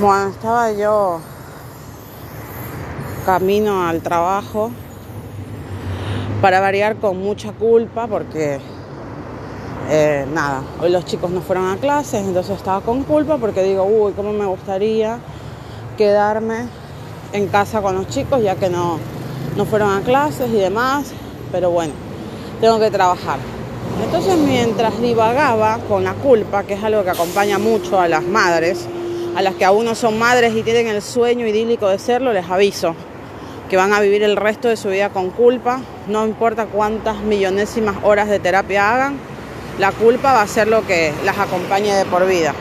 Bueno, estaba yo camino al trabajo para variar con mucha culpa porque eh, nada, hoy los chicos no fueron a clases, entonces estaba con culpa porque digo, uy, cómo me gustaría quedarme en casa con los chicos ya que no, no fueron a clases y demás, pero bueno, tengo que trabajar. Entonces mientras divagaba con la culpa, que es algo que acompaña mucho a las madres, a las que aún no son madres y tienen el sueño idílico de serlo, les aviso que van a vivir el resto de su vida con culpa, no importa cuántas millonésimas horas de terapia hagan, la culpa va a ser lo que las acompañe de por vida.